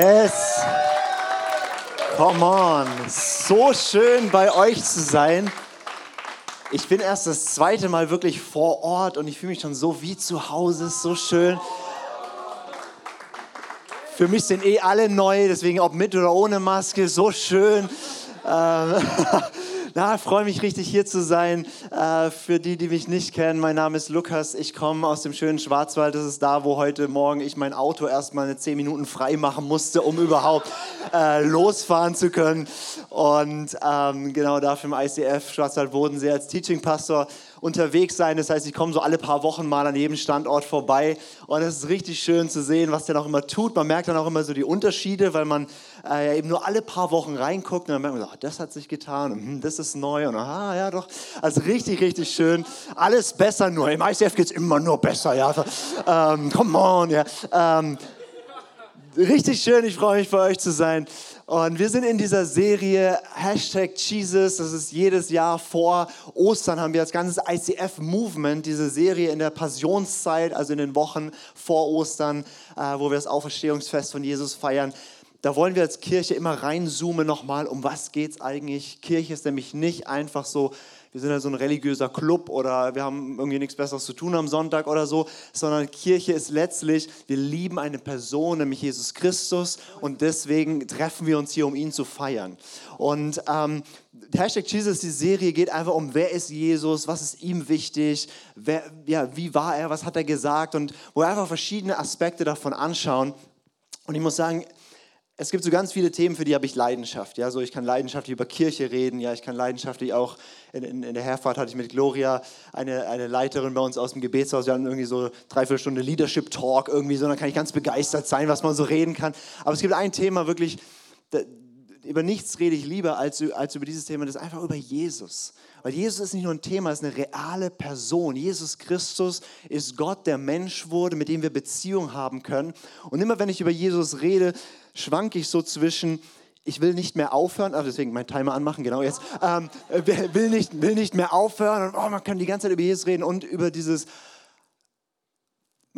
Yes. Come on. So schön bei euch zu sein. Ich bin erst das zweite Mal wirklich vor Ort und ich fühle mich schon so wie zu Hause. Ist so schön. Für mich sind eh alle neu, deswegen ob mit oder ohne Maske, so schön. Ähm, Na, freue mich richtig hier zu sein. Äh, für die, die mich nicht kennen, mein Name ist Lukas. Ich komme aus dem schönen Schwarzwald. Das ist da, wo heute Morgen ich mein Auto erstmal eine 10 Minuten frei machen musste, um überhaupt äh, losfahren zu können. Und ähm, genau dafür im ICF Schwarzwald-Bodensee als Teaching-Pastor unterwegs sein. Das heißt, ich komme so alle paar Wochen mal an jedem Standort vorbei und es ist richtig schön zu sehen, was der noch immer tut. Man merkt dann auch immer so die Unterschiede, weil man äh, eben nur alle paar Wochen reinguckt und dann merkt man, so, oh, das hat sich getan und hm, das ist neu und ah ja doch, also richtig, richtig schön. Alles besser nur. Im ICF geht es immer nur besser, ja. Ähm, come on, ja. Ähm, richtig schön, ich freue mich bei euch zu sein. Und wir sind in dieser Serie Hashtag Jesus. Das ist jedes Jahr vor Ostern haben wir als ganzes ICF-Movement diese Serie in der Passionszeit, also in den Wochen vor Ostern, äh, wo wir das Auferstehungsfest von Jesus feiern. Da wollen wir als Kirche immer reinzoomen nochmal, um was geht es eigentlich. Kirche ist nämlich nicht einfach so wir sind ja so ein religiöser Club oder wir haben irgendwie nichts Besseres zu tun am Sonntag oder so, sondern Kirche ist letztlich, wir lieben eine Person, nämlich Jesus Christus und deswegen treffen wir uns hier, um ihn zu feiern. Und ähm, Hashtag Jesus, die Serie geht einfach um, wer ist Jesus, was ist ihm wichtig, wer, ja, wie war er, was hat er gesagt und wo wir einfach verschiedene Aspekte davon anschauen. Und ich muss sagen, es gibt so ganz viele Themen, für die habe ich Leidenschaft. Ja, so ich kann leidenschaftlich über Kirche reden. Ja, ich kann leidenschaftlich auch in, in, in, der Herfahrt hatte ich mit Gloria eine, eine Leiterin bei uns aus dem Gebetshaus. Wir hatten irgendwie so dreiviertel Stunde Leadership Talk irgendwie so. Da kann ich ganz begeistert sein, was man so reden kann. Aber es gibt ein Thema wirklich, über nichts rede ich lieber als, als über dieses Thema. Das ist einfach über Jesus. Weil Jesus ist nicht nur ein Thema, es ist eine reale Person. Jesus Christus ist Gott, der Mensch wurde, mit dem wir Beziehung haben können. Und immer wenn ich über Jesus rede, schwanke ich so zwischen, ich will nicht mehr aufhören, also deswegen mein Timer anmachen, genau jetzt, ähm, will, nicht, will nicht mehr aufhören und oh, man kann die ganze Zeit über Jesus reden und über dieses,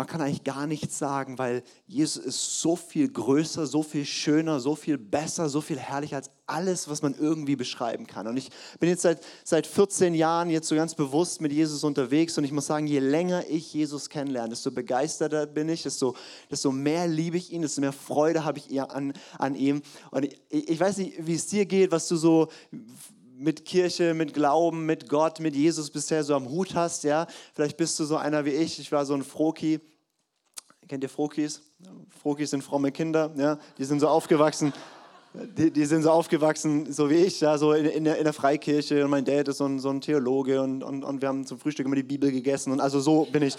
man kann eigentlich gar nichts sagen, weil Jesus ist so viel größer, so viel schöner, so viel besser, so viel herrlicher als alles, was man irgendwie beschreiben kann. Und ich bin jetzt seit, seit 14 Jahren jetzt so ganz bewusst mit Jesus unterwegs und ich muss sagen, je länger ich Jesus kennenlerne, desto begeisterter bin ich, desto, desto mehr liebe ich ihn, desto mehr Freude habe ich an, an ihm. Und ich, ich weiß nicht, wie es dir geht, was du so mit Kirche, mit Glauben, mit Gott, mit Jesus bisher so am Hut hast, ja. Vielleicht bist du so einer wie ich. Ich war so ein Froki. Kennt ihr Frokis? Frokis sind fromme Kinder, ja. Die sind so aufgewachsen. Die, die, sind so aufgewachsen, so wie ich, ja, so in, in, der, in der, Freikirche. Und mein Dad ist so ein, so ein Theologe und, und, und, wir haben zum Frühstück immer die Bibel gegessen. Und also so bin ich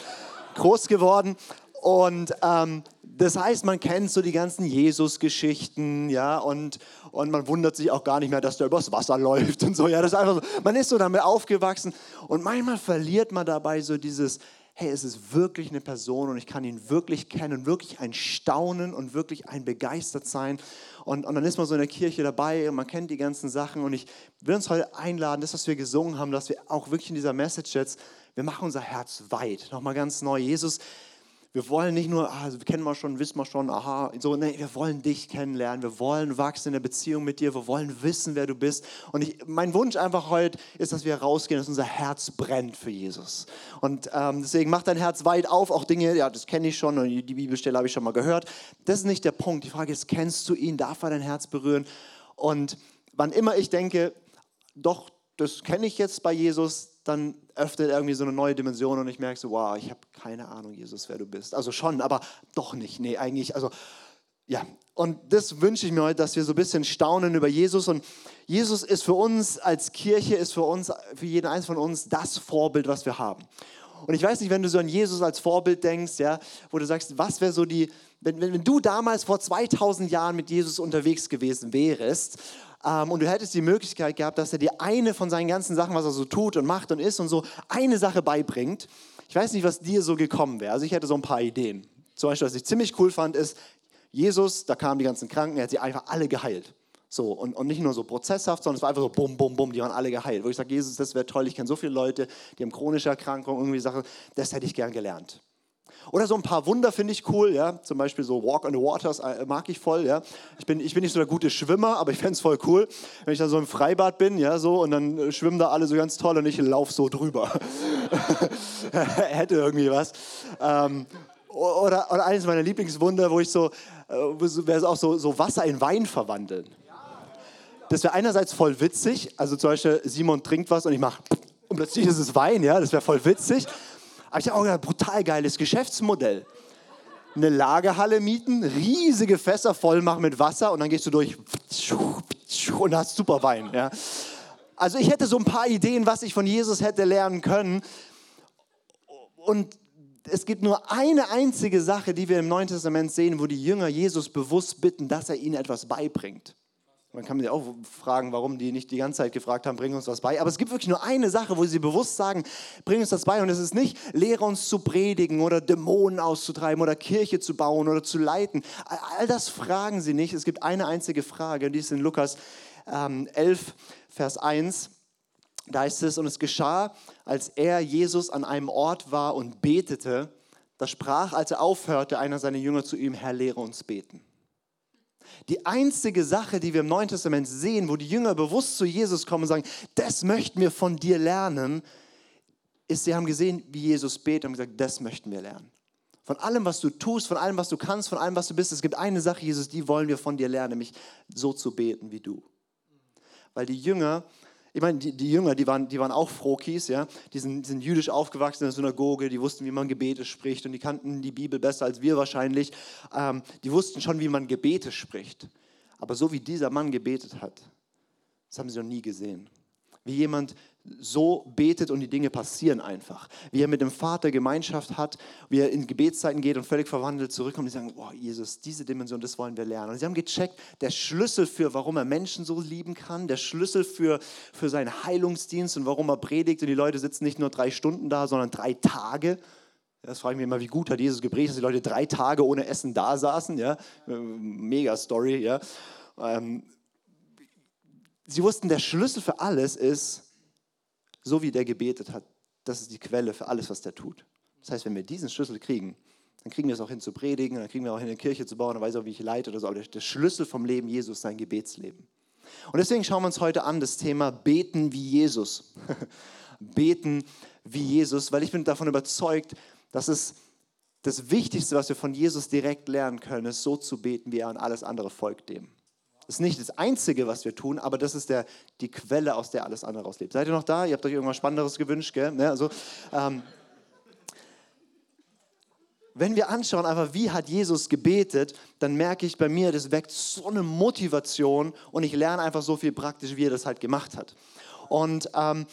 groß geworden. Und ähm, das heißt, man kennt so die ganzen Jesus-Geschichten, ja, und, und man wundert sich auch gar nicht mehr, dass der übers Wasser läuft und so. Ja, das ist einfach so, man ist so damit aufgewachsen und manchmal verliert man dabei so dieses, hey, es ist wirklich eine Person und ich kann ihn wirklich kennen, wirklich ein Staunen und wirklich ein begeistert sein. Und, und dann ist man so in der Kirche dabei und man kennt die ganzen Sachen und ich will uns heute einladen, das, was wir gesungen haben, dass wir auch wirklich in dieser Message jetzt, wir machen unser Herz weit, nochmal ganz neu. Jesus, wir wollen nicht nur, ah, kennen wir schon, wissen wir schon, aha, so, nee, wir wollen dich kennenlernen, wir wollen wachsen in der Beziehung mit dir, wir wollen wissen, wer du bist. Und ich, mein Wunsch einfach heute ist, dass wir rausgehen, dass unser Herz brennt für Jesus. Und ähm, deswegen mach dein Herz weit auf, auch Dinge, ja, das kenne ich schon und die Bibelstelle habe ich schon mal gehört. Das ist nicht der Punkt. Die Frage ist, kennst du ihn? Darf er dein Herz berühren? Und wann immer ich denke, doch, das kenne ich jetzt bei Jesus, dann öffnet irgendwie so eine neue Dimension und ich merke so, wow, ich habe keine Ahnung, Jesus, wer du bist. Also schon, aber doch nicht. Nee, eigentlich, also ja. Und das wünsche ich mir heute, dass wir so ein bisschen staunen über Jesus. Und Jesus ist für uns als Kirche, ist für uns, für jeden eins von uns das Vorbild, was wir haben. Und ich weiß nicht, wenn du so an Jesus als Vorbild denkst, ja, wo du sagst, was wäre so die, wenn, wenn, wenn du damals vor 2000 Jahren mit Jesus unterwegs gewesen wärst ähm, und du hättest die Möglichkeit gehabt, dass er dir eine von seinen ganzen Sachen, was er so tut und macht und ist und so, eine Sache beibringt. Ich weiß nicht, was dir so gekommen wäre. Also ich hätte so ein paar Ideen. Zum Beispiel, was ich ziemlich cool fand, ist, Jesus, da kamen die ganzen Kranken, er hat sie einfach alle geheilt. So, und, und nicht nur so prozesshaft, sondern es war einfach so bum, bum, bum, die waren alle geheilt. Wo ich sage, Jesus, das wäre toll, ich kenne so viele Leute, die haben chronische Erkrankungen, irgendwie Sachen, das hätte ich gern gelernt. Oder so ein paar Wunder finde ich cool, ja. Zum Beispiel so Walk on the Waters äh, mag ich voll, ja. Ich bin, ich bin nicht so der gute Schwimmer, aber ich fände es voll cool, wenn ich dann so im Freibad bin, ja, so, und dann äh, schwimmen da alle so ganz toll und ich laufe so drüber. Hätte irgendwie was. Ähm, oder, oder eines meiner Lieblingswunder, wo ich so, äh, wäre auch so, so Wasser in Wein verwandeln. Das wäre einerseits voll witzig, also zum Beispiel Simon trinkt was und ich mache, und plötzlich ist es Wein, ja, das wäre voll witzig. Aber ich habe auch ein brutal geiles Geschäftsmodell. Eine Lagerhalle mieten, riesige Fässer voll machen mit Wasser und dann gehst du durch und hast super Wein. Ja. Also ich hätte so ein paar Ideen, was ich von Jesus hätte lernen können. Und es gibt nur eine einzige Sache, die wir im Neuen Testament sehen, wo die Jünger Jesus bewusst bitten, dass er ihnen etwas beibringt. Man kann sich auch fragen, warum die nicht die ganze Zeit gefragt haben, bring uns was bei. Aber es gibt wirklich nur eine Sache, wo sie bewusst sagen, bring uns das bei. Und es ist nicht, lehre uns zu predigen oder Dämonen auszutreiben oder Kirche zu bauen oder zu leiten. All das fragen sie nicht. Es gibt eine einzige Frage, die ist in Lukas ähm, 11, Vers 1. Da heißt es, und es geschah, als er, Jesus, an einem Ort war und betete, da sprach, als er aufhörte, einer seiner Jünger zu ihm, Herr, lehre uns beten. Die einzige Sache, die wir im Neuen Testament sehen, wo die Jünger bewusst zu Jesus kommen und sagen, das möchten wir von dir lernen, ist, sie haben gesehen, wie Jesus betet und gesagt, das möchten wir lernen. Von allem, was du tust, von allem, was du kannst, von allem, was du bist, es gibt eine Sache, Jesus, die wollen wir von dir lernen, nämlich so zu beten wie du. Weil die Jünger ich meine, die, die, Jünger, die waren, die waren auch Frokis, ja? die, sind, die sind jüdisch aufgewachsen in der Synagoge, die wussten, wie man Gebete spricht und die kannten die Bibel besser als wir wahrscheinlich. Ähm, die wussten schon, wie man Gebete spricht. Aber so wie dieser Mann gebetet hat, das haben sie noch nie gesehen. Wie jemand so betet und die Dinge passieren einfach. Wie er mit dem Vater Gemeinschaft hat, wie er in Gebetszeiten geht und völlig verwandelt zurückkommt. Die sagen, oh Jesus, diese Dimension, das wollen wir lernen. Und sie haben gecheckt, der Schlüssel für, warum er Menschen so lieben kann, der Schlüssel für, für seinen Heilungsdienst und warum er predigt und die Leute sitzen nicht nur drei Stunden da, sondern drei Tage. Das frage ich mich immer, wie gut hat Jesus gepredigt, dass die Leute drei Tage ohne Essen da saßen. Ja? Mega Story. Ja? Ähm, sie wussten, der Schlüssel für alles ist, so wie der gebetet hat, das ist die Quelle für alles, was der tut. Das heißt, wenn wir diesen Schlüssel kriegen, dann kriegen wir es auch hin zu predigen, dann kriegen wir auch hin, eine Kirche zu bauen, dann weiß ich auch, wie ich leite oder so. Aber der Schlüssel vom Leben Jesus ist sein Gebetsleben. Und deswegen schauen wir uns heute an das Thema Beten wie Jesus. Beten wie Jesus, weil ich bin davon überzeugt, dass es das Wichtigste, was wir von Jesus direkt lernen können, ist so zu beten, wie er und alles andere folgt dem. Das ist nicht das Einzige, was wir tun, aber das ist der, die Quelle, aus der alles andere auslebt. Seid ihr noch da? Ihr habt euch irgendwas Spannenderes gewünscht, gell? Ja, also, ähm, wenn wir anschauen, einfach wie hat Jesus gebetet, dann merke ich bei mir, das weckt so eine Motivation und ich lerne einfach so viel praktisch, wie er das halt gemacht hat. Und ähm,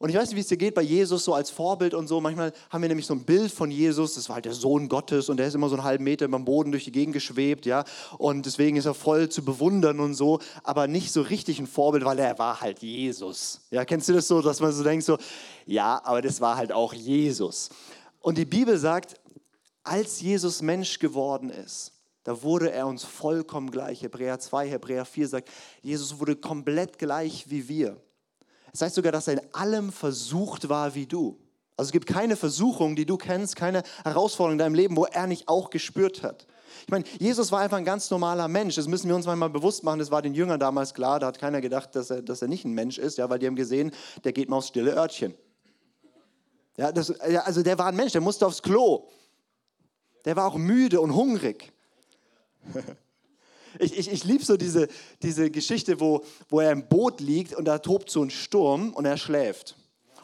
und ich weiß nicht, wie es dir geht bei Jesus, so als Vorbild und so. Manchmal haben wir nämlich so ein Bild von Jesus, das war halt der Sohn Gottes und der ist immer so einen halben Meter beim Boden durch die Gegend geschwebt, ja. Und deswegen ist er voll zu bewundern und so, aber nicht so richtig ein Vorbild, weil er war halt Jesus. Ja, kennst du das so, dass man so denkt, so, ja, aber das war halt auch Jesus. Und die Bibel sagt, als Jesus Mensch geworden ist, da wurde er uns vollkommen gleich. Hebräer 2, Hebräer 4 sagt, Jesus wurde komplett gleich wie wir. Es heißt sogar, dass er in allem versucht war wie du. Also es gibt keine Versuchung, die du kennst, keine Herausforderung in deinem Leben, wo er nicht auch gespürt hat. Ich meine, Jesus war einfach ein ganz normaler Mensch. Das müssen wir uns manchmal bewusst machen. Das war den Jüngern damals klar. Da hat keiner gedacht, dass er, dass er nicht ein Mensch ist, ja, weil die haben gesehen, der geht mal aufs stille Örtchen. Ja, das, also der war ein Mensch, der musste aufs Klo. Der war auch müde und hungrig. Ich, ich, ich liebe so diese, diese Geschichte, wo, wo er im Boot liegt und da tobt so ein Sturm und er schläft.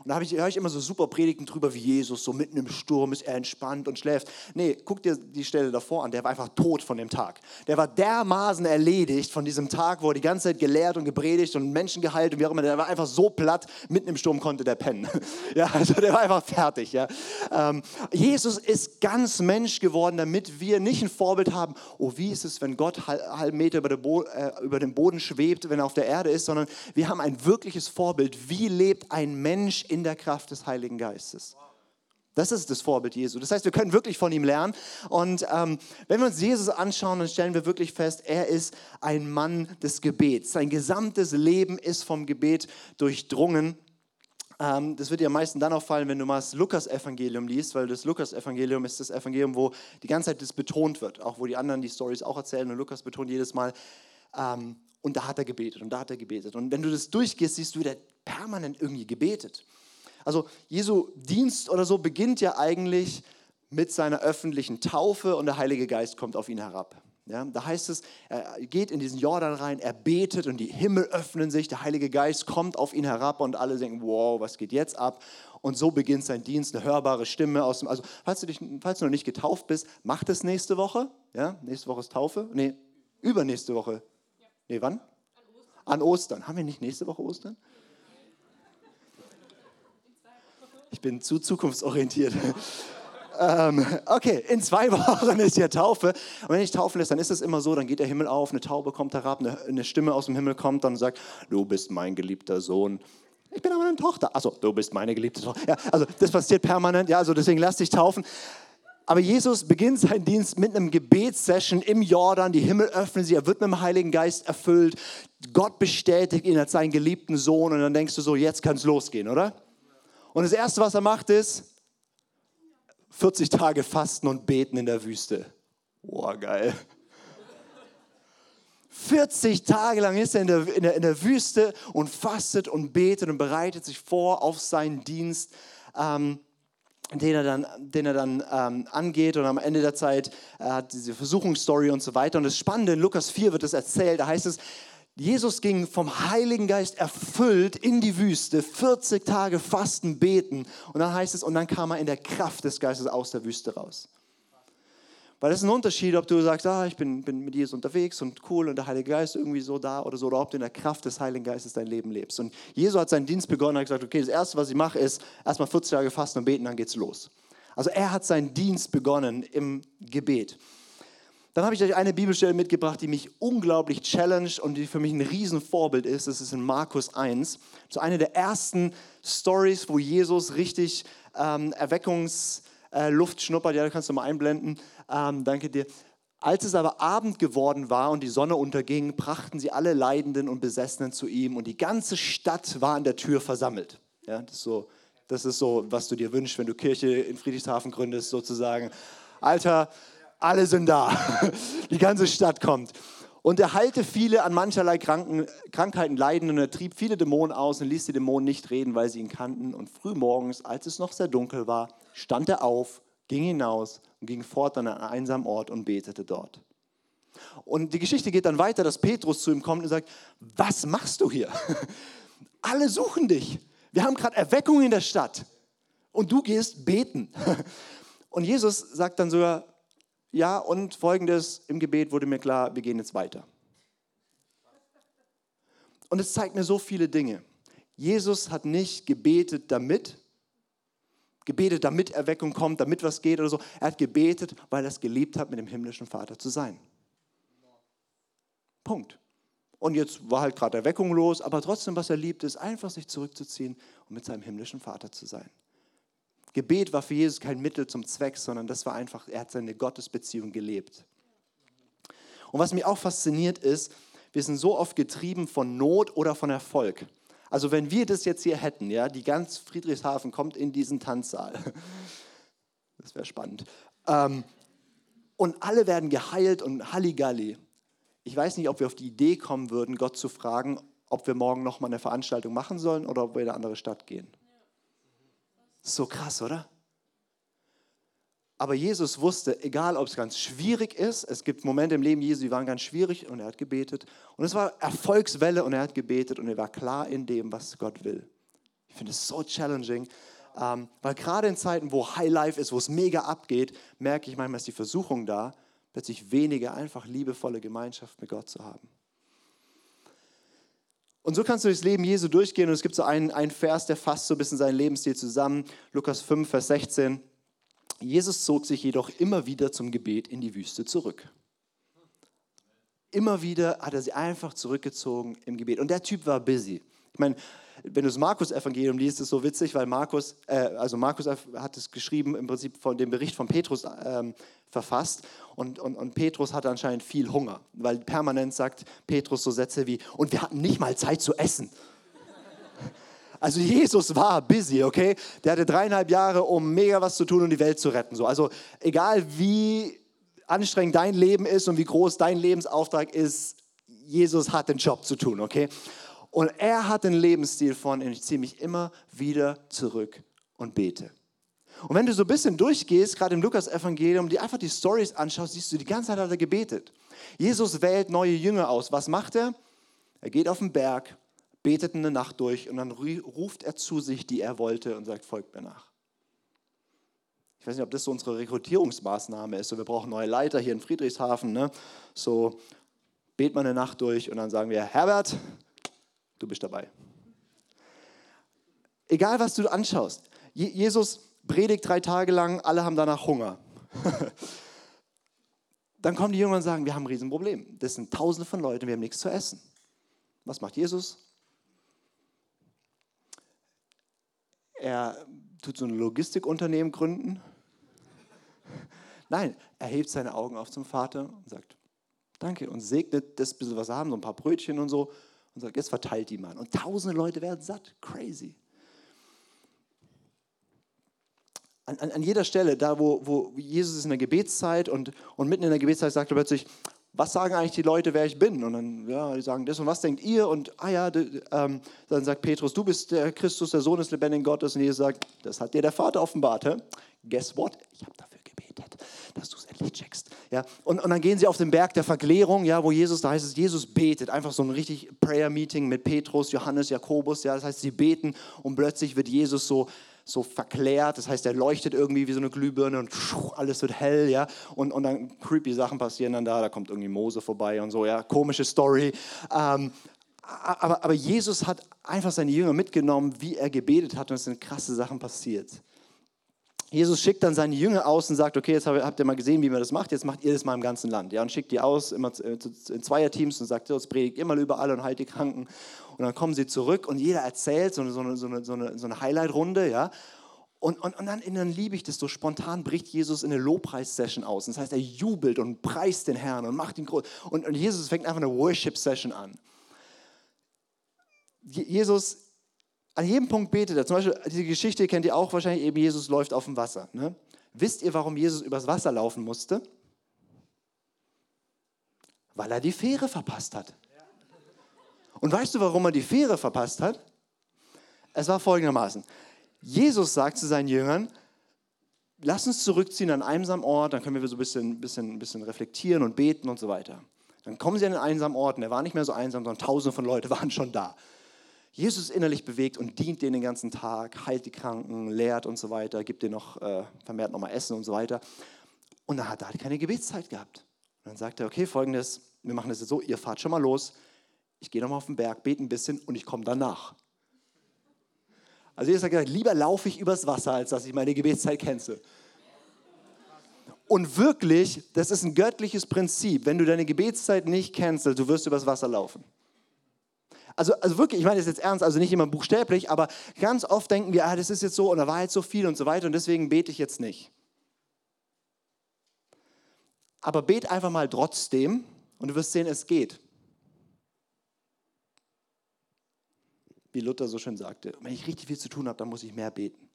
Und da höre ich immer so super Predigten drüber, wie Jesus so mitten im Sturm ist, er entspannt und schläft. Nee, guck dir die Stelle davor an, der war einfach tot von dem Tag. Der war dermaßen erledigt von diesem Tag, wo er die ganze Zeit gelehrt und gepredigt und Menschen geheilt und wie auch immer. Der war einfach so platt, mitten im Sturm konnte der pennen. Ja, also der war einfach fertig. Ja. Ähm, Jesus ist ganz Mensch geworden, damit wir nicht ein Vorbild haben, oh, wie ist es, wenn Gott halben Meter über, Bo äh, über dem Boden schwebt, wenn er auf der Erde ist, sondern wir haben ein wirkliches Vorbild. Wie lebt ein Mensch in in der Kraft des Heiligen Geistes. Das ist das Vorbild Jesu. Das heißt, wir können wirklich von ihm lernen. Und ähm, wenn wir uns Jesus anschauen, dann stellen wir wirklich fest, er ist ein Mann des Gebets. Sein gesamtes Leben ist vom Gebet durchdrungen. Ähm, das wird dir am meisten dann auffallen, wenn du mal das Lukas-Evangelium liest, weil das Lukas-Evangelium ist das Evangelium, wo die ganze Zeit das betont wird, auch wo die anderen die Stories auch erzählen und Lukas betont jedes Mal, ähm, und da hat er gebetet und da hat er gebetet. Und wenn du das durchgehst, siehst du, der permanent irgendwie gebetet. Also Jesu Dienst oder so beginnt ja eigentlich mit seiner öffentlichen Taufe und der Heilige Geist kommt auf ihn herab. Ja, da heißt es, er geht in diesen Jordan rein, er betet und die Himmel öffnen sich, der Heilige Geist kommt auf ihn herab und alle denken, wow, was geht jetzt ab? Und so beginnt sein Dienst, eine hörbare Stimme aus dem, also falls du, dich, falls du noch nicht getauft bist, mach das nächste Woche. Ja, nächste Woche ist Taufe. Nee, übernächste Woche. Nee, wann? An Ostern. Haben wir nicht nächste Woche Ostern? Ich bin zu zukunftsorientiert. Ähm, okay, in zwei Wochen ist ja Taufe. Und wenn ich taufen lässt, dann ist es immer so, dann geht der Himmel auf, eine Taube kommt herab, eine, Stimme aus dem Himmel kommt und sagt, du bist mein geliebter Sohn. Ich bin aber eine Tochter. Achso, du bist meine geliebte Tochter. Ja, also das passiert permanent. Ja, also deswegen lass dich taufen. Aber Jesus beginnt seinen Dienst mit einem Gebetssession im Jordan. Die Himmel öffnen sich, er wird mit dem Heiligen Geist erfüllt. Gott bestätigt ihn als seinen geliebten Sohn. Und dann denkst du so, jetzt kann es losgehen, oder? Und das Erste, was er macht, ist 40 Tage Fasten und Beten in der Wüste. Boah, geil. 40 Tage lang ist er in der, in, der, in der Wüste und fastet und betet und bereitet sich vor auf seinen Dienst. Ähm, den er dann, den er dann ähm, angeht und am Ende der Zeit äh, hat diese Versuchungsstory und so weiter. Und das Spannende, in Lukas 4 wird es erzählt, da heißt es, Jesus ging vom Heiligen Geist erfüllt in die Wüste, 40 Tage fasten, beten. Und dann heißt es, und dann kam er in der Kraft des Geistes aus der Wüste raus. Weil das ist ein Unterschied, ob du sagst, ah, ich bin, bin mit Jesus unterwegs und cool und der Heilige Geist irgendwie so da oder so, oder ob du in der Kraft des Heiligen Geistes dein Leben lebst. Und Jesus hat seinen Dienst begonnen und hat gesagt, okay, das Erste, was ich mache, ist erstmal 40 Tage fasten und beten, dann geht's los. Also er hat seinen Dienst begonnen im Gebet. Dann habe ich euch eine Bibelstelle mitgebracht, die mich unglaublich challenge und die für mich ein Riesenvorbild ist. Das ist in Markus 1. So eine der ersten Stories, wo Jesus richtig ähm, Erweckungsluft äh, schnuppert. Ja, da kannst du mal einblenden. Ähm, danke dir. Als es aber Abend geworden war und die Sonne unterging, brachten sie alle Leidenden und Besessenen zu ihm und die ganze Stadt war an der Tür versammelt. Ja, das, ist so, das ist so, was du dir wünschst, wenn du Kirche in Friedrichshafen gründest, sozusagen. Alter, alle sind da. Die ganze Stadt kommt. Und er heilte viele an mancherlei Kranken, Krankheiten leiden und er trieb viele Dämonen aus und ließ die Dämonen nicht reden, weil sie ihn kannten. Und frühmorgens, als es noch sehr dunkel war, stand er auf ging hinaus und ging fort an einen einsamen Ort und betete dort. Und die Geschichte geht dann weiter, dass Petrus zu ihm kommt und sagt, was machst du hier? Alle suchen dich. Wir haben gerade Erweckung in der Stadt und du gehst beten. Und Jesus sagt dann sogar, ja, und folgendes, im Gebet wurde mir klar, wir gehen jetzt weiter. Und es zeigt mir so viele Dinge. Jesus hat nicht gebetet damit, gebetet, damit Erweckung kommt, damit was geht oder so. Er hat gebetet, weil er es geliebt hat, mit dem himmlischen Vater zu sein. Punkt. Und jetzt war halt gerade Erweckung los, aber trotzdem, was er liebt, ist einfach sich zurückzuziehen und mit seinem himmlischen Vater zu sein. Gebet war für Jesus kein Mittel zum Zweck, sondern das war einfach, er hat seine Gottesbeziehung gelebt. Und was mich auch fasziniert ist, wir sind so oft getrieben von Not oder von Erfolg. Also wenn wir das jetzt hier hätten, ja, die ganz Friedrichshafen kommt in diesen Tanzsaal. Das wäre spannend. Ähm, und alle werden geheilt und Halligalli. Ich weiß nicht, ob wir auf die Idee kommen würden, Gott zu fragen, ob wir morgen noch mal eine Veranstaltung machen sollen oder ob wir in eine andere Stadt gehen. So krass, oder? Aber Jesus wusste, egal ob es ganz schwierig ist, es gibt Momente im Leben Jesu, die waren ganz schwierig und er hat gebetet. Und es war Erfolgswelle und er hat gebetet und er war klar in dem, was Gott will. Ich finde es so challenging, ähm, weil gerade in Zeiten, wo High Life ist, wo es mega abgeht, merke ich manchmal, ist die Versuchung da, plötzlich weniger einfach liebevolle Gemeinschaft mit Gott zu haben. Und so kannst du durchs Leben Jesu durchgehen und es gibt so einen, einen Vers, der fasst so ein bisschen seinen Lebensstil zusammen. Lukas 5, Vers 16. Jesus zog sich jedoch immer wieder zum Gebet in die Wüste zurück. Immer wieder hat er sie einfach zurückgezogen im Gebet. Und der Typ war busy. Ich meine, wenn du das Markus-Evangelium liest, ist es so witzig, weil Markus, äh, also Markus hat es geschrieben, im Prinzip von dem Bericht von Petrus ähm, verfasst. Und, und, und Petrus hatte anscheinend viel Hunger, weil permanent sagt Petrus so Sätze wie, und wir hatten nicht mal Zeit zu essen. Also Jesus war busy, okay? Der hatte dreieinhalb Jahre, um mega was zu tun und die Welt zu retten. So. Also egal wie anstrengend dein Leben ist und wie groß dein Lebensauftrag ist, Jesus hat den Job zu tun, okay? Und er hat den Lebensstil von, ich ziehe mich immer wieder zurück und bete. Und wenn du so ein bisschen durchgehst, gerade im Lukas-Evangelium, die einfach die Stories anschaust, siehst du, die ganze Zeit hat er gebetet. Jesus wählt neue Jünger aus. Was macht er? Er geht auf den Berg, betet eine Nacht durch und dann ruft er zu sich, die er wollte und sagt, folgt mir nach. Ich weiß nicht, ob das so unsere Rekrutierungsmaßnahme ist. So, wir brauchen neue Leiter hier in Friedrichshafen. Ne? So, bet mal eine Nacht durch und dann sagen wir, Herbert, du bist dabei. Egal, was du anschaust. Jesus predigt drei Tage lang, alle haben danach Hunger. Dann kommen die Jünger und sagen, wir haben ein Riesenproblem. Das sind tausende von Leuten, wir haben nichts zu essen. Was macht Jesus? Er tut so ein Logistikunternehmen gründen. Nein, er hebt seine Augen auf zum Vater und sagt, danke, und segnet das bisschen, was wir haben, so ein paar Brötchen und so, und sagt, jetzt verteilt die mal. Und tausende Leute werden satt. Crazy. an, an, an jeder Stelle, da wo, wo Jesus ist in der Gebetszeit und, und mitten in der Gebetszeit sagt er plötzlich, was sagen eigentlich die Leute, wer ich bin? Und dann, ja, die sagen das und was denkt ihr? Und, ah ja, ähm, dann sagt Petrus, du bist der Christus, der Sohn des lebendigen Gottes. Und Jesus sagt, das hat dir der Vater offenbart. Hä? Guess what? Ich habe dafür gebetet, dass du es endlich checkst. Ja? Und, und dann gehen sie auf den Berg der Verklärung, ja, wo Jesus, da heißt es, Jesus betet. Einfach so ein richtig Prayer-Meeting mit Petrus, Johannes, Jakobus. Ja? Das heißt, sie beten und plötzlich wird Jesus so so verklärt. Das heißt, er leuchtet irgendwie wie so eine Glühbirne und alles wird hell, ja. Und, und dann creepy Sachen passieren dann da. Da kommt irgendwie Mose vorbei und so, ja. Komische Story. Ähm, aber, aber Jesus hat einfach seine Jünger mitgenommen, wie er gebetet hat und es sind krasse Sachen passiert. Jesus schickt dann seine Jünger aus und sagt, okay, jetzt habt ihr mal gesehen, wie man das macht, jetzt macht ihr das mal im ganzen Land. Ja, und schickt die aus, immer äh, in Zweierteams und sagt, jetzt predigt mal überall und heilt die Kranken. Und dann kommen sie zurück und jeder erzählt so eine, so eine, so eine, so eine Highlight-Runde, ja. Und, und, und dann, dann liebe ich das so spontan, bricht Jesus in eine Lobpreis-Session aus. Das heißt, er jubelt und preist den Herrn und macht ihn groß. Und, und Jesus fängt einfach eine Worship-Session an. Jesus an jedem Punkt betet er. Zum Beispiel, diese Geschichte kennt ihr auch wahrscheinlich eben, Jesus läuft auf dem Wasser. Ne? Wisst ihr, warum Jesus übers Wasser laufen musste? Weil er die Fähre verpasst hat. Und weißt du, warum er die Fähre verpasst hat? Es war folgendermaßen. Jesus sagt zu seinen Jüngern, lass uns zurückziehen an einen einsamen Ort, dann können wir so ein bisschen, bisschen, bisschen reflektieren und beten und so weiter. Dann kommen sie an einen einsamen Ort und er war nicht mehr so einsam, sondern tausende von Leuten waren schon da. Jesus innerlich bewegt und dient denen den ganzen Tag, heilt die Kranken, lehrt und so weiter, gibt denen noch äh, vermehrt nochmal Essen und so weiter. Und dann hat er halt keine Gebetszeit gehabt. Und dann sagt er, okay, folgendes, wir machen das jetzt so, ihr fahrt schon mal los, ich gehe nochmal auf den Berg, bete ein bisschen und ich komme danach. Also Jesus hat gesagt, lieber laufe ich übers Wasser, als dass ich meine Gebetszeit cancel. Und wirklich, das ist ein göttliches Prinzip. Wenn du deine Gebetszeit nicht cancelst, du wirst übers Wasser laufen. Also, also wirklich, ich meine das jetzt ernst, also nicht immer buchstäblich, aber ganz oft denken wir, ah, das ist jetzt so und da war jetzt so viel und so weiter und deswegen bete ich jetzt nicht. Aber bet einfach mal trotzdem und du wirst sehen, es geht. Wie Luther so schön sagte, wenn ich richtig viel zu tun habe, dann muss ich mehr beten.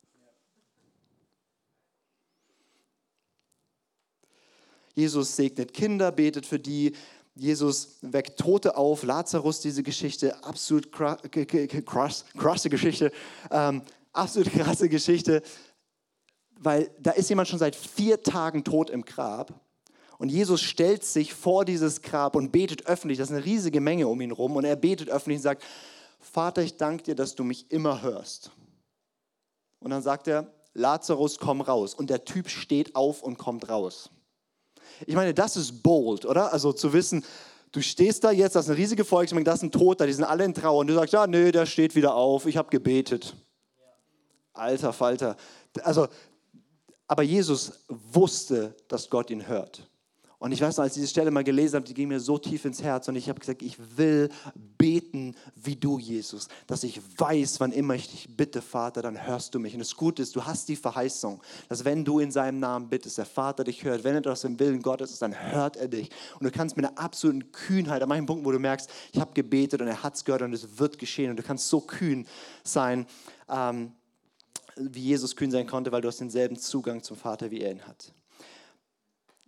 Jesus segnet Kinder, betet für die, Jesus weckt Tote auf, Lazarus, diese Geschichte, absolut krasse Geschichte, ähm, absolut krasse Geschichte, weil da ist jemand schon seit vier Tagen tot im Grab und Jesus stellt sich vor dieses Grab und betet öffentlich, das ist eine riesige Menge um ihn rum und er betet öffentlich und sagt, Vater, ich danke dir, dass du mich immer hörst. Und dann sagt er, Lazarus, komm raus. Und der Typ steht auf und kommt raus. Ich meine, das ist bold, oder? Also zu wissen, du stehst da jetzt, das ist eine riesige Volksmenge, das ist ein Toter, die sind alle in Trauer. Und du sagst, ja, nee, der steht wieder auf, ich habe gebetet. Alter Falter. Also, aber Jesus wusste, dass Gott ihn hört. Und ich weiß noch, als ich diese Stelle mal gelesen habe, die ging mir so tief ins Herz und ich habe gesagt, ich will beten wie du, Jesus. Dass ich weiß, wann immer ich dich bitte, Vater, dann hörst du mich. Und das Gute ist, du hast die Verheißung, dass wenn du in seinem Namen bittest, der Vater dich hört. Wenn etwas im Willen Gottes ist, dann hört er dich. Und du kannst mit einer absoluten Kühnheit, an manchen Punkten, wo du merkst, ich habe gebetet und er hat es gehört und es wird geschehen. Und du kannst so kühn sein, ähm, wie Jesus kühn sein konnte, weil du hast denselben Zugang zum Vater, wie er ihn hat.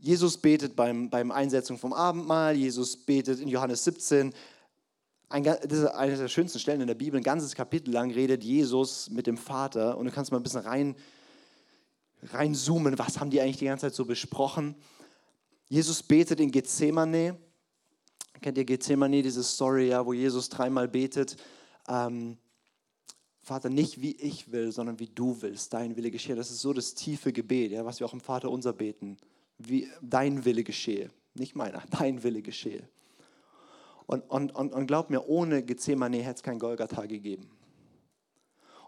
Jesus betet beim, beim Einsetzung vom Abendmahl, Jesus betet in Johannes 17. Ein, das ist eine der schönsten Stellen in der Bibel. Ein ganzes Kapitel lang redet Jesus mit dem Vater und du kannst mal ein bisschen rein, reinzoomen, was haben die eigentlich die ganze Zeit so besprochen. Jesus betet in Gethsemane. Kennt ihr Gethsemane, diese Story, ja, wo Jesus dreimal betet? Ähm, Vater, nicht wie ich will, sondern wie du willst, dein Wille geschehe. Das ist so das tiefe Gebet, ja, was wir auch im Vater unser beten wie dein Wille geschehe. Nicht meiner, dein Wille geschehe. Und, und, und, und glaub mir, ohne Gethsemane hätte es kein Golgatha gegeben.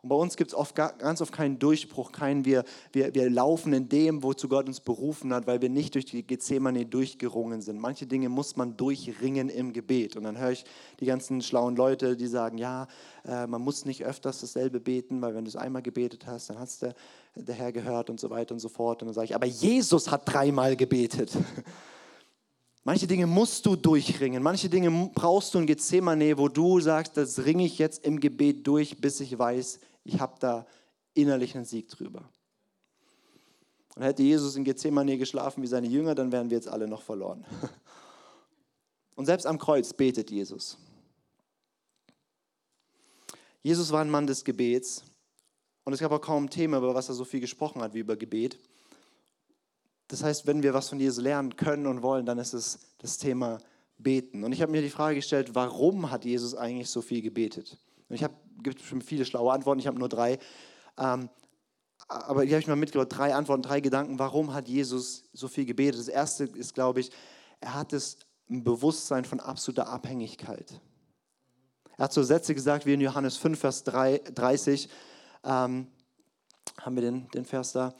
Und bei uns gibt es oft, ganz oft keinen Durchbruch, keinen wir, wir, wir laufen in dem, wozu Gott uns berufen hat, weil wir nicht durch die Gethsemane durchgerungen sind. Manche Dinge muss man durchringen im Gebet. Und dann höre ich die ganzen schlauen Leute, die sagen, ja, äh, man muss nicht öfters dasselbe beten, weil wenn du es einmal gebetet hast, dann es der, der Herr gehört und so weiter und so fort. Und dann sage ich, aber Jesus hat dreimal gebetet. Manche Dinge musst du durchringen. Manche Dinge brauchst du in Gethsemane, wo du sagst, das ringe ich jetzt im Gebet durch, bis ich weiß, ich habe da innerlich einen Sieg drüber. Und hätte Jesus in Gethsemane geschlafen wie seine Jünger, dann wären wir jetzt alle noch verloren. Und selbst am Kreuz betet Jesus. Jesus war ein Mann des Gebets und es gab auch kaum ein Thema, über was er so viel gesprochen hat wie über Gebet. Das heißt, wenn wir was von Jesus lernen können und wollen, dann ist es das Thema Beten. Und ich habe mir die Frage gestellt, warum hat Jesus eigentlich so viel gebetet? Und ich habe, gibt schon viele schlaue Antworten, ich habe nur drei. Ähm, aber die habe ich mal mitgebracht, drei Antworten, drei Gedanken, warum hat Jesus so viel gebetet? Das erste ist, glaube ich, er hat es ein Bewusstsein von absoluter Abhängigkeit. Er hat so Sätze gesagt wie in Johannes 5, Vers 3, 30. Ähm, haben wir den, den Vers da?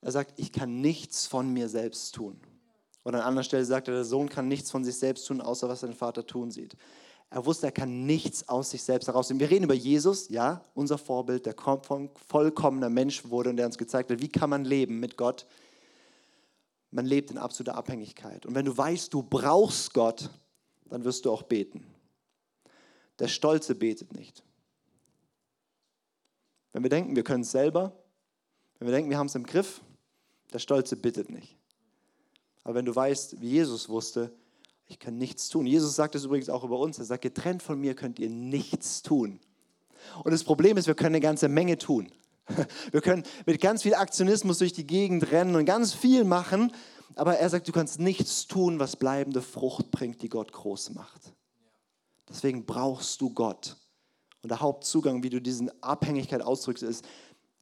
Er sagt, ich kann nichts von mir selbst tun. Oder an anderer Stelle sagt er, der Sohn kann nichts von sich selbst tun, außer was sein Vater tun sieht. Er wusste, er kann nichts aus sich selbst herausnehmen. Wir reden über Jesus, ja, unser Vorbild, der vollkommener Mensch wurde und der uns gezeigt hat, wie kann man leben mit Gott. Man lebt in absoluter Abhängigkeit. Und wenn du weißt, du brauchst Gott, dann wirst du auch beten. Der Stolze betet nicht. Wenn wir denken, wir können es selber, wenn wir denken, wir haben es im Griff, der Stolze bittet nicht. Aber wenn du weißt, wie Jesus wusste, ich kann nichts tun. Jesus sagt es übrigens auch über uns. Er sagt, getrennt von mir könnt ihr nichts tun. Und das Problem ist, wir können eine ganze Menge tun. Wir können mit ganz viel Aktionismus durch die Gegend rennen und ganz viel machen, aber er sagt, du kannst nichts tun, was bleibende Frucht bringt, die Gott groß macht. Deswegen brauchst du Gott. Und der Hauptzugang, wie du diese Abhängigkeit ausdrückst, ist,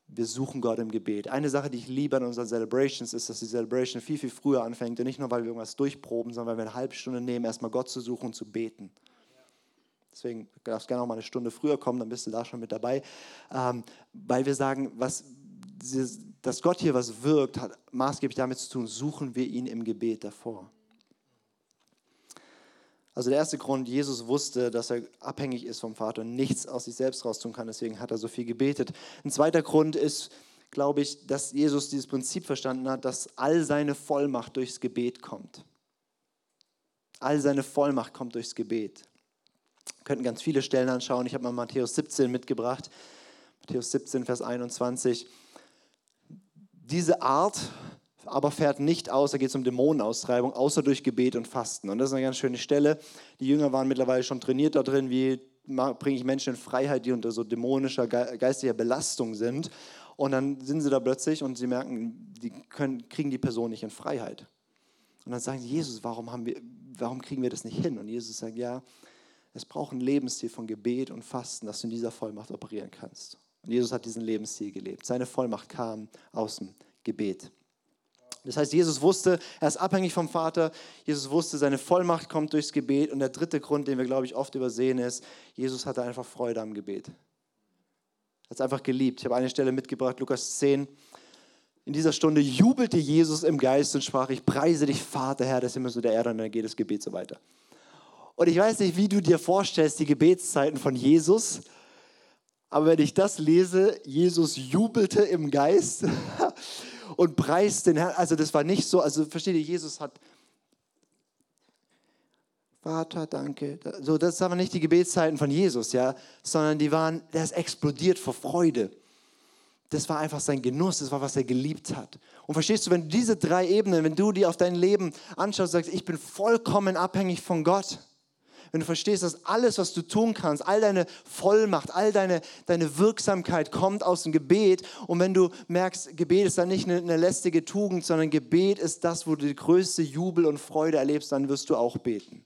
wir suchen Gott im Gebet. Eine Sache, die ich liebe an unseren Celebrations, ist, dass die Celebration viel, viel früher anfängt. Und nicht nur, weil wir irgendwas durchproben, sondern weil wir eine halbe Stunde nehmen, erstmal Gott zu suchen und zu beten. Deswegen darfst du gerne auch mal eine Stunde früher kommen, dann bist du da schon mit dabei. Ähm, weil wir sagen, was, dass Gott hier was wirkt, hat maßgeblich damit zu tun, suchen wir ihn im Gebet davor. Also der erste Grund, Jesus wusste, dass er abhängig ist vom Vater und nichts aus sich selbst raus tun kann, deswegen hat er so viel gebetet. Ein zweiter Grund ist, glaube ich, dass Jesus dieses Prinzip verstanden hat, dass all seine Vollmacht durchs Gebet kommt. All seine Vollmacht kommt durchs Gebet. Wir könnten ganz viele Stellen anschauen. Ich habe mal Matthäus 17 mitgebracht. Matthäus 17, Vers 21. Diese Art aber fährt nicht aus, da geht es um Dämonenaustreibung, außer durch Gebet und Fasten. Und das ist eine ganz schöne Stelle. Die Jünger waren mittlerweile schon trainiert da drin, wie bringe ich Menschen in Freiheit, die unter so dämonischer, geistiger Belastung sind. Und dann sind sie da plötzlich und sie merken, die können, kriegen die Person nicht in Freiheit. Und dann sagen sie, Jesus, warum, haben wir, warum kriegen wir das nicht hin? Und Jesus sagt, ja, es braucht ein Lebensstil von Gebet und Fasten, dass du in dieser Vollmacht operieren kannst. Und Jesus hat diesen Lebensstil gelebt. Seine Vollmacht kam aus dem Gebet. Das heißt, Jesus wusste, er ist abhängig vom Vater. Jesus wusste, seine Vollmacht kommt durchs Gebet. Und der dritte Grund, den wir, glaube ich, oft übersehen, ist, Jesus hatte einfach Freude am Gebet. Er hat es einfach geliebt. Ich habe eine Stelle mitgebracht, Lukas 10. In dieser Stunde jubelte Jesus im Geist und sprach, ich preise dich, Vater, Herr des Himmels und der Erde. Und dann geht das Gebet so weiter. Und ich weiß nicht, wie du dir vorstellst, die Gebetszeiten von Jesus. Aber wenn ich das lese, Jesus jubelte im Geist und preist den Herrn. Also das war nicht so, also versteht ihr, Jesus hat Vater, danke. So, das waren nicht die Gebetszeiten von Jesus, ja, sondern die waren, der ist explodiert vor Freude. Das war einfach sein Genuss, das war, was er geliebt hat. Und verstehst du, wenn du diese drei Ebenen, wenn du die auf dein Leben anschaust, sagst, ich bin vollkommen abhängig von Gott. Wenn du verstehst, dass alles, was du tun kannst, all deine Vollmacht, all deine, deine Wirksamkeit kommt aus dem Gebet. Und wenn du merkst, Gebet ist dann nicht eine, eine lästige Tugend, sondern Gebet ist das, wo du die größte Jubel und Freude erlebst, dann wirst du auch beten.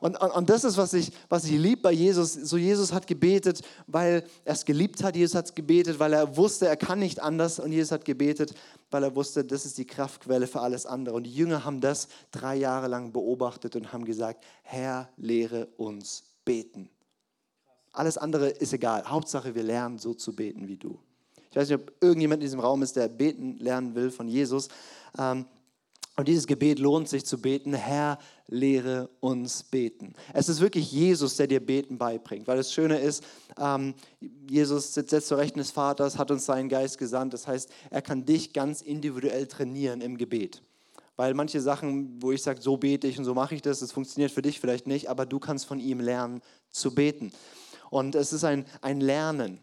Und, und, und das ist, was ich, was ich liebe bei Jesus. So Jesus hat gebetet, weil er es geliebt hat. Jesus hat gebetet, weil er wusste, er kann nicht anders. Und Jesus hat gebetet, weil er wusste, das ist die Kraftquelle für alles andere. Und die Jünger haben das drei Jahre lang beobachtet und haben gesagt, Herr, lehre uns beten. Alles andere ist egal. Hauptsache, wir lernen so zu beten wie du. Ich weiß nicht, ob irgendjemand in diesem Raum ist, der beten lernen will von Jesus. Ähm, und dieses Gebet lohnt sich zu beten. Herr, lehre uns beten. Es ist wirklich Jesus, der dir Beten beibringt. Weil das Schöne ist, ähm, Jesus sitzt zur Rechten des Vaters, hat uns seinen Geist gesandt. Das heißt, er kann dich ganz individuell trainieren im Gebet. Weil manche Sachen, wo ich sage, so bete ich und so mache ich das, das funktioniert für dich vielleicht nicht, aber du kannst von ihm lernen zu beten. Und es ist ein, ein Lernen.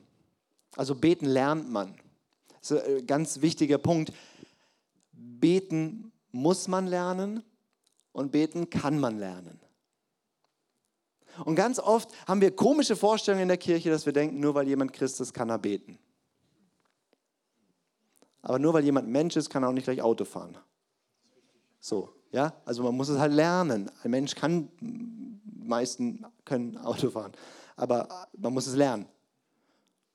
Also beten lernt man. Das ist ein ganz wichtiger Punkt. Beten muss man lernen und beten kann man lernen. Und ganz oft haben wir komische Vorstellungen in der Kirche, dass wir denken, nur weil jemand Christ ist, kann er beten. Aber nur weil jemand Mensch ist, kann er auch nicht gleich Auto fahren. So, ja, also man muss es halt lernen. Ein Mensch kann, meisten können Auto fahren, aber man muss es lernen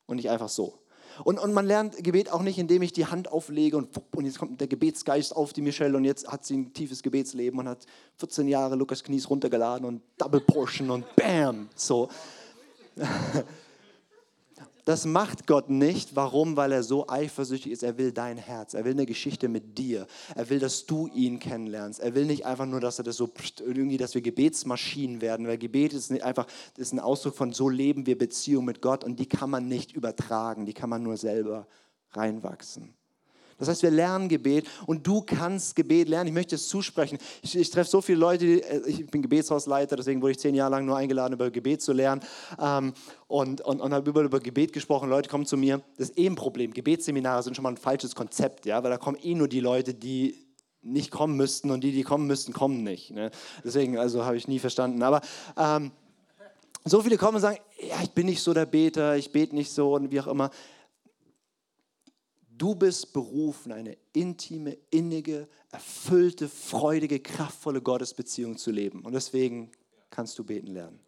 und nicht einfach so. Und, und man lernt Gebet auch nicht, indem ich die Hand auflege und, und jetzt kommt der Gebetsgeist auf die Michelle und jetzt hat sie ein tiefes Gebetsleben und hat 14 Jahre Lukas Knies runtergeladen und Double Portion und Bam, so. Das macht Gott nicht. Warum? Weil er so eifersüchtig ist. Er will dein Herz. Er will eine Geschichte mit dir. Er will, dass du ihn kennenlernst. Er will nicht einfach nur, dass er das so irgendwie, dass wir Gebetsmaschinen werden. Weil Gebet ist nicht einfach, ist ein Ausdruck von so leben wir Beziehung mit Gott und die kann man nicht übertragen. Die kann man nur selber reinwachsen. Das heißt, wir lernen Gebet und du kannst Gebet lernen. Ich möchte es zusprechen. Ich, ich treffe so viele Leute, die, äh, ich bin Gebetshausleiter, deswegen wurde ich zehn Jahre lang nur eingeladen, über Gebet zu lernen ähm, und, und, und habe über, über Gebet gesprochen. Leute kommen zu mir. Das ist eh ein Problem. Gebetsseminare sind schon mal ein falsches Konzept, ja, weil da kommen eh nur die Leute, die nicht kommen müssten und die, die kommen müssten, kommen nicht. Ne? Deswegen, also habe ich nie verstanden. Aber ähm, so viele kommen und sagen, ja, ich bin nicht so der Beter, ich bete nicht so und wie auch immer. Du bist berufen, eine intime, innige, erfüllte, freudige, kraftvolle Gottesbeziehung zu leben. Und deswegen kannst du beten lernen.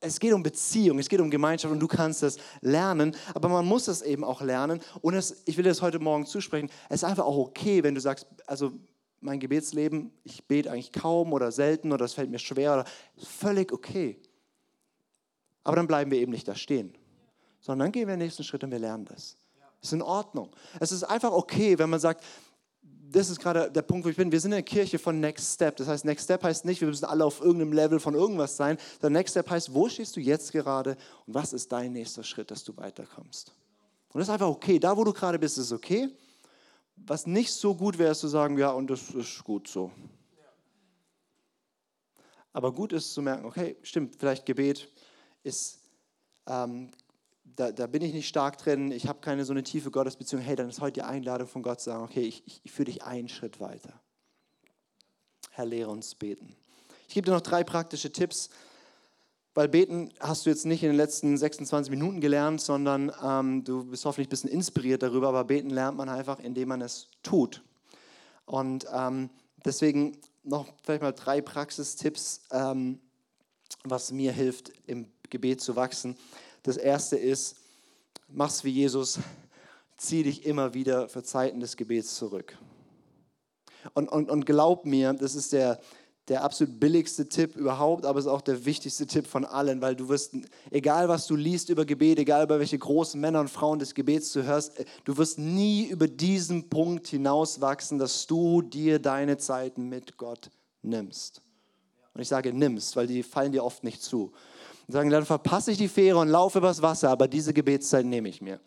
Es geht um Beziehung, es geht um Gemeinschaft und du kannst das lernen, aber man muss es eben auch lernen. Und es, ich will das heute Morgen zusprechen, es ist einfach auch okay, wenn du sagst, also mein Gebetsleben, ich bete eigentlich kaum oder selten oder es fällt mir schwer, oder, völlig okay. Aber dann bleiben wir eben nicht da stehen, sondern dann gehen wir den nächsten Schritt und wir lernen das. Ist in Ordnung. Es ist einfach okay, wenn man sagt, das ist gerade der Punkt, wo ich bin. Wir sind in der Kirche von Next Step. Das heißt, Next Step heißt nicht, wir müssen alle auf irgendeinem Level von irgendwas sein, sondern Next Step heißt, wo stehst du jetzt gerade und was ist dein nächster Schritt, dass du weiterkommst. Und das ist einfach okay. Da, wo du gerade bist, ist okay. Was nicht so gut wäre, ist zu sagen, ja, und das ist gut so. Aber gut ist zu merken, okay, stimmt, vielleicht Gebet ist ähm, da, da, bin ich nicht stark drin, ich habe keine so eine tiefe Gottesbeziehung, hey, dann ist heute die Einladung von Gott zu sagen, okay, ich, ich, ich führe dich einen Schritt weiter. Herr, lehre uns beten. Ich gebe dir noch drei praktische Tipps, weil beten hast du jetzt nicht in den letzten 26 Minuten gelernt, sondern ähm, du bist hoffentlich ein bisschen inspiriert darüber, aber beten lernt man einfach, indem man es tut. Und ähm, deswegen noch vielleicht mal drei Praxistipps, ähm, was mir hilft, im Gebet zu wachsen. Das erste ist, mach's wie Jesus, zieh dich immer wieder für Zeiten des Gebets zurück. Und, und, und glaub mir, das ist der, der absolut billigste Tipp überhaupt, aber es ist auch der wichtigste Tipp von allen, weil du wirst, egal was du liest über Gebet, egal über welche großen Männer und Frauen des Gebets du hörst, äh, du wirst nie über diesen Punkt hinauswachsen, dass du dir deine Zeiten mit Gott nimmst. Und ich sage, nimm's, weil die fallen dir oft nicht zu. Und sagen, dann verpasse ich die Fähre und laufe übers Wasser, aber diese Gebetszeit nehme ich mir.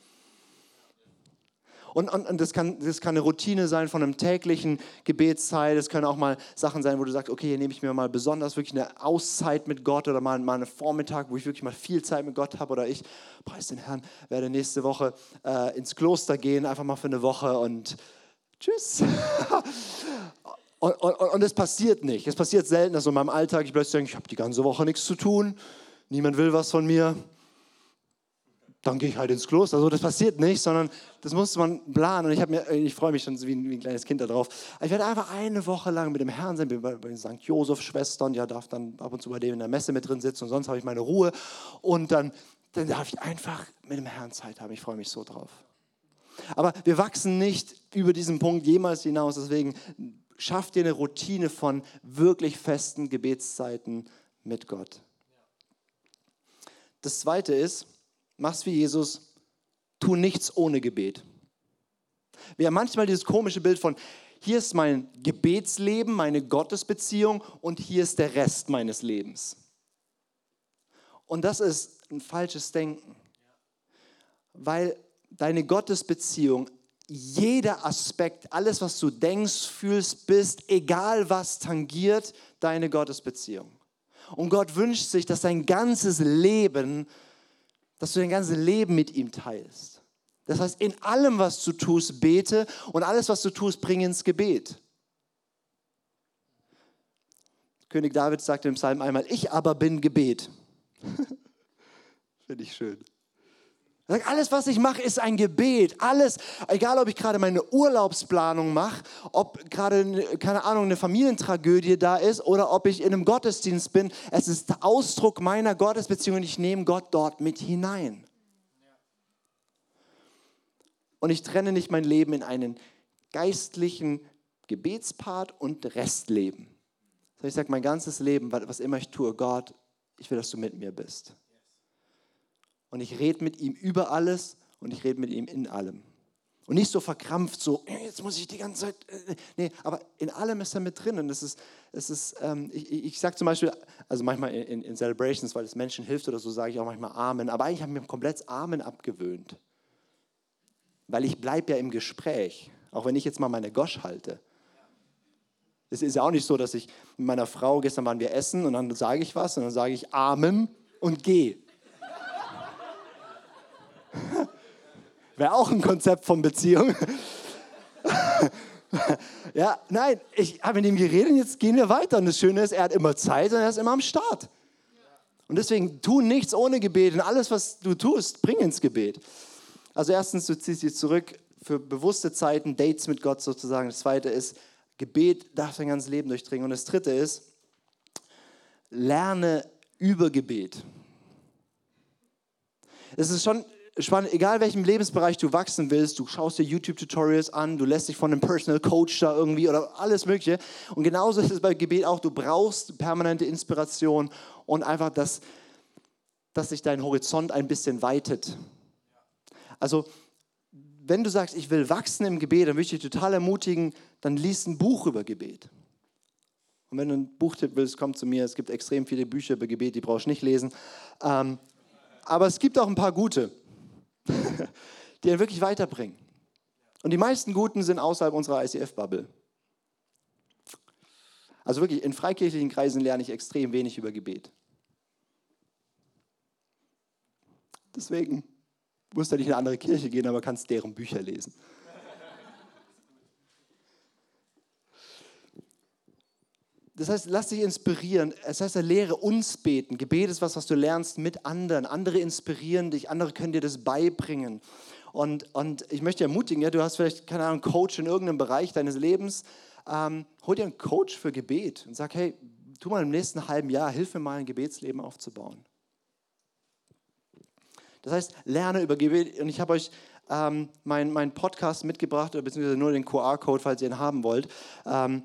Und, und, und das, kann, das kann eine Routine sein von einem täglichen Gebetszeit. Es können auch mal Sachen sein, wo du sagst, okay, hier nehme ich mir mal besonders wirklich eine Auszeit mit Gott oder mal, mal einen Vormittag, wo ich wirklich mal viel Zeit mit Gott habe. Oder ich, preis den Herrn, werde nächste Woche äh, ins Kloster gehen, einfach mal für eine Woche und tschüss. und, es passiert nicht. Es passiert selten, dass in meinem Alltag ich plötzlich denke, ich habe die ganze Woche nichts zu tun, niemand will was von mir dann gehe ich halt ins Kloster. Also das passiert nicht, sondern das muss man planen. Und ich, ich freue mich schon wie ein, wie ein, kleines Kind darauf. Ich werde einfach eine Woche lang mit dem Herrn sein, bei, bei den St. Josef-Schwestern, ja, darf dann ab und zu bei dem in der Messe mit drin sitzen und sonst habe ich meine Ruhe. Und dann, dann darf ich einfach mit dem Herrn Zeit haben. Ich freue mich so drauf. Aber wir wachsen nicht über diesen Punkt jemals hinaus. Deswegen schafft dir eine Routine von wirklich festen Gebetszeiten mit Gott. Das zweite ist, mach's wie Jesus, tu nichts ohne Gebet. Wir haben manchmal dieses komische Bild von, hier ist mein Gebetsleben, meine Gottesbeziehung und hier ist der Rest meines Lebens. Und das ist ein falsches Denken, weil deine Gottesbeziehung, jeder Aspekt, alles, was du denkst, fühlst, bist, egal was tangiert deine Gottesbeziehung. Und Gott wünscht sich, dass dein ganzes Leben dass du dein ganzes Leben mit ihm teilst. Das heißt, in allem, was du tust, bete und alles, was du tust, bring ins Gebet. König David sagte im Psalm einmal, ich aber bin Gebet. Finde ich schön. Er sagt, alles, was ich mache, ist ein Gebet. Alles, egal ob ich gerade meine Urlaubsplanung mache, ob gerade, keine Ahnung, eine Familientragödie da ist oder ob ich in einem Gottesdienst bin, es ist der Ausdruck meiner Gottesbeziehung und ich nehme Gott dort mit hinein. Und ich trenne nicht mein Leben in einen geistlichen Gebetspart und Restleben. Ich sage, mein ganzes Leben, was immer ich tue, Gott, ich will, dass du mit mir bist und ich rede mit ihm über alles und ich rede mit ihm in allem. Und nicht so verkrampft, so, jetzt muss ich die ganze Zeit. Äh, nee, aber in allem ist er mit drin. Und das ist, es ist ähm, ich, ich sage zum Beispiel, also manchmal in, in, Celebrations, weil es Menschen hilft oder so, sage ich auch manchmal Amen. Aber eigentlich habe ich mir komplett Amen abgewöhnt. Weil ich bleibe ja im Gespräch, auch wenn ich jetzt mal meine Gosch halte. Es ist ja auch nicht so, dass ich mit meiner Frau, gestern waren wir essen und dann sage ich was und dann sage ich Amen und gehe. Wäre auch ein Konzept von Beziehung. ja, nein, ich habe mit ihm geredet und jetzt gehen wir weiter. Und das Schöne ist, er hat immer Zeit und er ist immer am Start. Und deswegen tu nichts ohne Gebet und alles, was du tust, bring ins Gebet. Also erstens, du ziehst dich zurück für bewusste Zeiten, Dates mit Gott sozusagen. Das zweite ist, Gebet darf dein ganzes Leben durchdringen. Und das dritte ist, lerne über Gebet. Es ist schon spannend, egal welchem Lebensbereich du wachsen willst, du schaust dir YouTube-Tutorials an, du lässt dich von einem Personal Coach da irgendwie oder alles Mögliche. Und genauso ist es bei Gebet auch, du brauchst permanente Inspiration und einfach, dass, dass sich dein Horizont ein bisschen weitet. Also, wenn du sagst, ich will wachsen im Gebet, dann möchte ich dich total ermutigen, dann liest ein Buch über Gebet. Und wenn du ein Buchtipp willst, komm zu mir. Es gibt extrem viele Bücher über Gebet, die brauchst du nicht lesen. Ähm, aber es gibt auch ein paar gute. die einen wirklich weiterbringen. Und die meisten Guten sind außerhalb unserer ICF-Bubble. Also wirklich, in freikirchlichen Kreisen lerne ich extrem wenig über Gebet. Deswegen musst du nicht in eine andere Kirche gehen, aber kannst deren Bücher lesen. Das heißt, lass dich inspirieren. Das heißt, lehre uns beten. Gebet ist was, was du lernst mit anderen. Andere inspirieren dich, andere können dir das beibringen. Und, und ich möchte ermutigen, ja, du hast vielleicht, keine Ahnung, einen Coach in irgendeinem Bereich deines Lebens. Ähm, hol dir einen Coach für Gebet und sag, hey, tu mal im nächsten halben Jahr, hilf mir mal, ein Gebetsleben aufzubauen. Das heißt, lerne über Gebet. Und ich habe euch ähm, meinen mein Podcast mitgebracht, beziehungsweise nur den QR-Code, falls ihr ihn haben wollt. Ähm,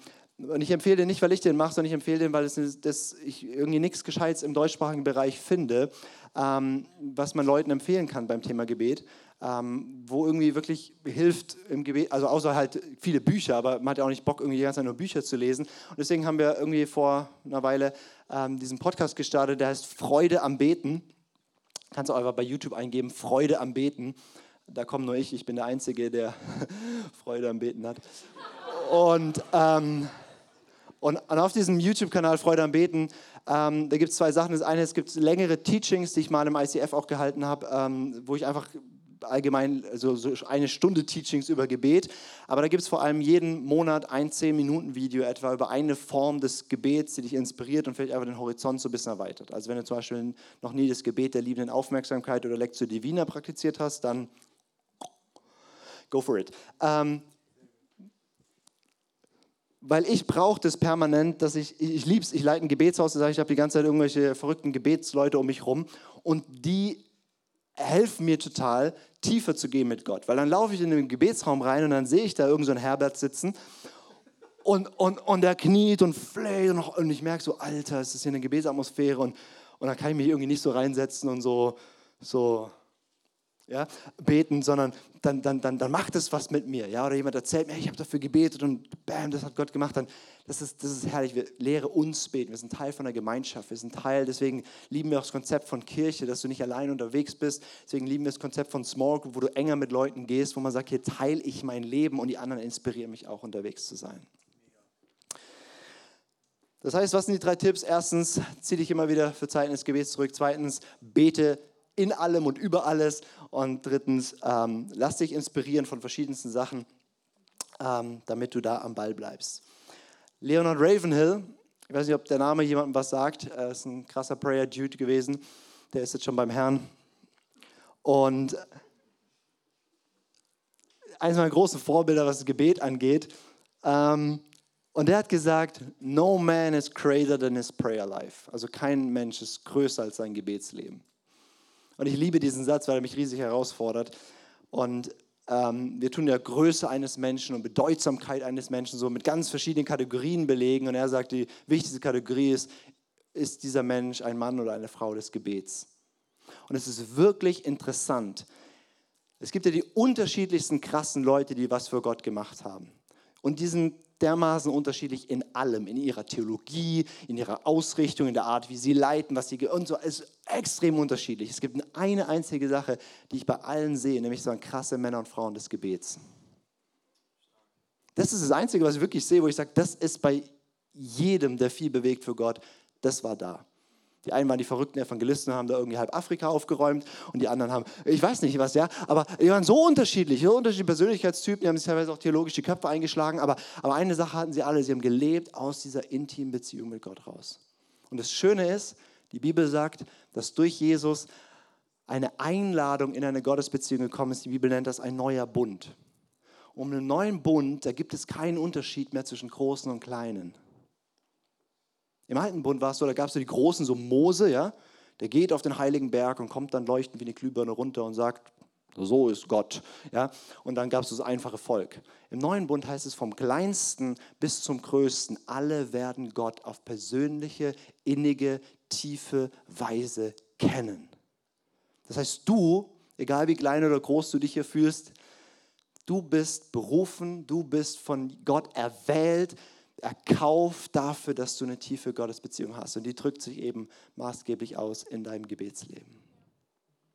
Und ich empfehle den nicht, weil ich den mache, sondern ich empfehle den, weil es, das, ich irgendwie nichts Gescheites im deutschsprachigen Bereich finde, ähm, was man Leuten empfehlen kann beim Thema Gebet, ähm, wo irgendwie wirklich hilft im Gebet, also außer halt viele Bücher, aber man hat ja auch nicht Bock, irgendwie die ganze Zeit nur Bücher zu lesen. Und deswegen haben wir irgendwie vor einer Weile ähm, diesen Podcast gestartet, der heißt Freude am Beten. Kannst du einfach bei YouTube eingeben, Freude am Beten. Da komme nur ich, ich bin der Einzige, der Freude am Beten hat. Und ähm, und, auf diesem YouTube-Kanal Freude am Beten, ähm, da gibt es zwei Sachen. Das eine, es gibt längere Teachings, die ich mal im ICF auch gehalten habe, ähm, wo ich einfach allgemein also so eine Stunde Teachings über Gebet. Aber da gibt es vor allem jeden Monat ein 10-Minuten-Video etwa über eine Form des Gebets, die dich inspiriert und vielleicht einfach den Horizont so ein bisschen erweitert. Also wenn du zum Beispiel noch nie das Gebet der liebenden Aufmerksamkeit oder Lectio Divina praktiziert hast, dann go for it. Ähm, weil ich brauche das permanent, dass ich, ich, ich liebe es, ich leite ein Gebetshaus, das heißt, ich habe die ganze Zeit irgendwelche verrückten Gebetsleute um mich rum und die helfen mir total, tiefer zu gehen mit Gott. Weil dann laufe ich in den Gebetsraum rein und dann sehe ich da irgendeinen so Herbert sitzen und, und, und der kniet und fleht und, und ich merke so, Alter, es ist hier eine Gebetsatmosphäre und, und dann kann ich mich irgendwie nicht so reinsetzen und so, so ja, beten, sondern dann, dann, dann, dann macht es was mit mir. Ja? Oder jemand erzählt mir, ich habe dafür gebetet und bam, das hat Gott gemacht. Dann, das, ist, das ist herrlich. Wir lehre uns beten. Wir sind Teil von der Gemeinschaft. Wir sind Teil, deswegen lieben wir auch das Konzept von Kirche, dass du nicht allein unterwegs bist. Deswegen lieben wir das Konzept von Small Group, wo du enger mit Leuten gehst, wo man sagt, hier teile ich mein Leben und die anderen inspirieren mich auch unterwegs zu sein. Das heißt, was sind die drei Tipps? Erstens, zieh dich immer wieder für Zeiten des Gebets zurück. Zweitens, bete in allem und über alles. Und drittens, ähm, lass dich inspirieren von verschiedensten Sachen, ähm, damit du da am Ball bleibst. Leonard Ravenhill, ich weiß nicht, ob der Name jemandem was sagt, er ist ein krasser Prayer-Dude gewesen, der ist jetzt schon beim Herrn. Und eines meiner großen Vorbilder, was das Gebet angeht, ähm, und er hat gesagt, no man is greater than his prayer life. Also kein Mensch ist größer als sein Gebetsleben. Und ich liebe diesen Satz, weil er mich riesig herausfordert. Und ähm, wir tun ja Größe eines Menschen und Bedeutsamkeit eines Menschen so mit ganz verschiedenen Kategorien belegen. Und er sagt, die wichtigste Kategorie ist, ist dieser Mensch ein Mann oder eine Frau des Gebets. Und es ist wirklich interessant. Es gibt ja die unterschiedlichsten krassen Leute, die was für Gott gemacht haben. Und diesen dermaßen unterschiedlich in allem, in ihrer Theologie, in ihrer Ausrichtung, in der Art, wie sie leiten, was sie und so. Es ist extrem unterschiedlich. Es gibt eine einzige Sache, die ich bei allen sehe, nämlich so krasse Männer und Frauen des Gebets. Das ist das Einzige, was ich wirklich sehe, wo ich sage, das ist bei jedem, der viel bewegt für Gott, das war da. Die einen waren die verrückten Evangelisten, haben da irgendwie halb Afrika aufgeräumt und die anderen haben, ich weiß nicht was, ja, aber die waren so unterschiedlich, so unterschiedliche Persönlichkeitstypen, die haben sich teilweise auch theologische Köpfe eingeschlagen, aber, aber eine Sache hatten sie alle, sie haben gelebt aus dieser intimen Beziehung mit Gott raus. Und das Schöne ist, die Bibel sagt, dass durch Jesus eine Einladung in eine Gottesbeziehung gekommen ist. Die Bibel nennt das ein neuer Bund. Um einen neuen Bund, da gibt es keinen Unterschied mehr zwischen Großen und Kleinen. Im alten Bund war es so, da gab es so die Großen, so Mose, ja, der geht auf den heiligen Berg und kommt dann leuchtend wie eine Glühbirne runter und sagt, so ist Gott. Ja? Und dann gab es das einfache Volk. Im neuen Bund heißt es vom kleinsten bis zum größten, alle werden Gott auf persönliche, innige, tiefe Weise kennen. Das heißt, du, egal wie klein oder groß du dich hier fühlst, du bist berufen, du bist von Gott erwählt, erkauft dafür, dass du eine tiefe Gottesbeziehung hast. Und die drückt sich eben maßgeblich aus in deinem Gebetsleben.